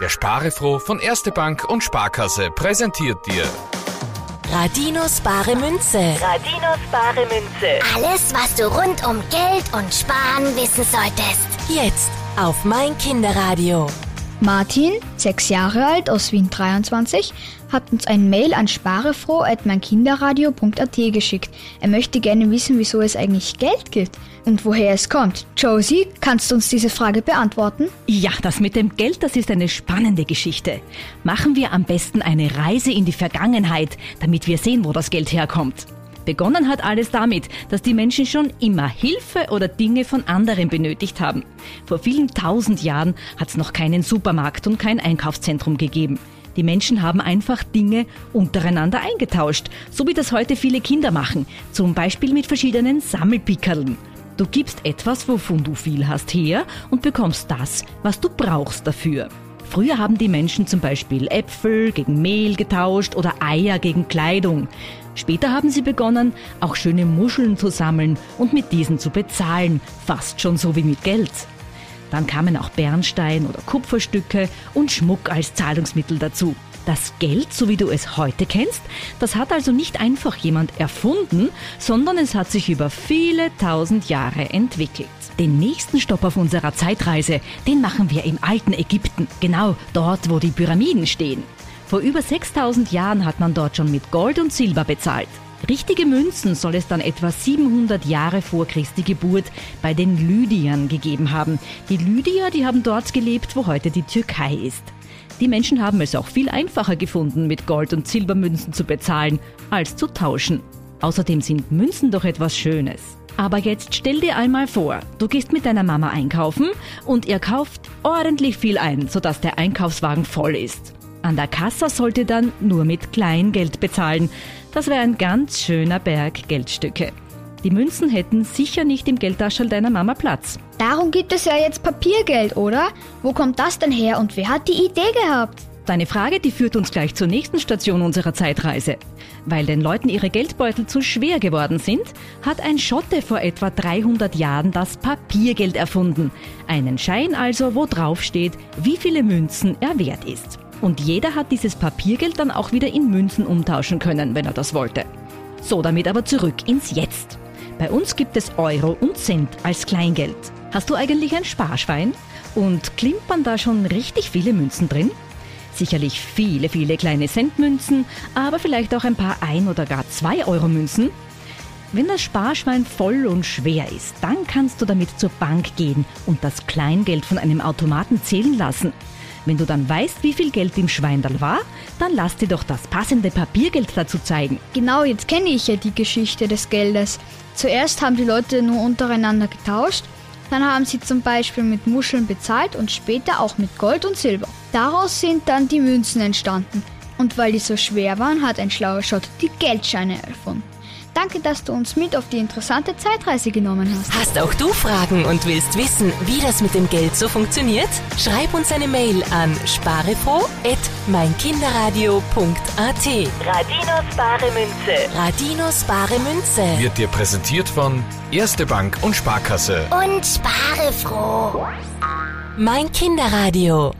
Der Sparefroh von Erste Bank und Sparkasse präsentiert dir Radinos bare Münze. Radinos bare Münze. Alles, was du rund um Geld und Sparen wissen solltest. Jetzt auf mein Kinderradio. Martin, sechs Jahre alt, aus Wien 23, hat uns ein Mail an sparefroh.meinkinderradio.at geschickt. Er möchte gerne wissen, wieso es eigentlich Geld gibt und woher es kommt. Josie, kannst du uns diese Frage beantworten? Ja, das mit dem Geld, das ist eine spannende Geschichte. Machen wir am besten eine Reise in die Vergangenheit, damit wir sehen, wo das Geld herkommt. Begonnen hat alles damit, dass die Menschen schon immer Hilfe oder Dinge von anderen benötigt haben. Vor vielen tausend Jahren hat es noch keinen Supermarkt und kein Einkaufszentrum gegeben. Die Menschen haben einfach Dinge untereinander eingetauscht, so wie das heute viele Kinder machen, zum Beispiel mit verschiedenen Sammelpickerln. Du gibst etwas, wovon du viel hast, her und bekommst das, was du brauchst dafür. Früher haben die Menschen zum Beispiel Äpfel gegen Mehl getauscht oder Eier gegen Kleidung. Später haben sie begonnen, auch schöne Muscheln zu sammeln und mit diesen zu bezahlen, fast schon so wie mit Geld. Dann kamen auch Bernstein oder Kupferstücke und Schmuck als Zahlungsmittel dazu. Das Geld, so wie du es heute kennst, das hat also nicht einfach jemand erfunden, sondern es hat sich über viele tausend Jahre entwickelt. Den nächsten Stopp auf unserer Zeitreise, den machen wir im alten Ägypten, genau dort, wo die Pyramiden stehen. Vor über 6000 Jahren hat man dort schon mit Gold und Silber bezahlt. Richtige Münzen soll es dann etwa 700 Jahre vor Christi Geburt bei den Lydiern gegeben haben. Die Lydier, die haben dort gelebt, wo heute die Türkei ist. Die Menschen haben es auch viel einfacher gefunden, mit Gold- und Silbermünzen zu bezahlen, als zu tauschen. Außerdem sind Münzen doch etwas Schönes. Aber jetzt stell dir einmal vor, du gehst mit deiner Mama einkaufen und ihr kauft ordentlich viel ein, sodass der Einkaufswagen voll ist. An der Kasse sollte dann nur mit Kleingeld bezahlen. Das wäre ein ganz schöner Berg Geldstücke. Die Münzen hätten sicher nicht im Geldtaschel deiner Mama Platz. Darum gibt es ja jetzt Papiergeld, oder? Wo kommt das denn her und wer hat die Idee gehabt? Deine Frage, die führt uns gleich zur nächsten Station unserer Zeitreise. Weil den Leuten ihre Geldbeutel zu schwer geworden sind, hat ein Schotte vor etwa 300 Jahren das Papiergeld erfunden. Einen Schein also, wo drauf steht, wie viele Münzen er wert ist. Und jeder hat dieses Papiergeld dann auch wieder in Münzen umtauschen können, wenn er das wollte. So, damit aber zurück ins Jetzt. Bei uns gibt es Euro und Cent als Kleingeld. Hast du eigentlich ein Sparschwein? Und klimpern da schon richtig viele Münzen drin? Sicherlich viele, viele kleine Centmünzen, aber vielleicht auch ein paar Ein- oder gar zwei Euro Münzen. Wenn das Sparschwein voll und schwer ist, dann kannst du damit zur Bank gehen und das Kleingeld von einem Automaten zählen lassen. Wenn du dann weißt, wie viel Geld im Schweindal war, dann lass dir doch das passende Papiergeld dazu zeigen. Genau, jetzt kenne ich ja die Geschichte des Geldes. Zuerst haben die Leute nur untereinander getauscht, dann haben sie zum Beispiel mit Muscheln bezahlt und später auch mit Gold und Silber. Daraus sind dann die Münzen entstanden. Und weil die so schwer waren, hat ein schlauer Schotte die Geldscheine erfunden. Danke, dass du uns mit auf die interessante Zeitreise genommen hast. Hast auch du Fragen und willst wissen, wie das mit dem Geld so funktioniert? Schreib uns eine Mail an sparefroh.meinkinderradio.at Radinos bare Münze. Radinos bare Münze. Wird dir präsentiert von Erste Bank und Sparkasse. Und spare froh. Mein Kinderradio.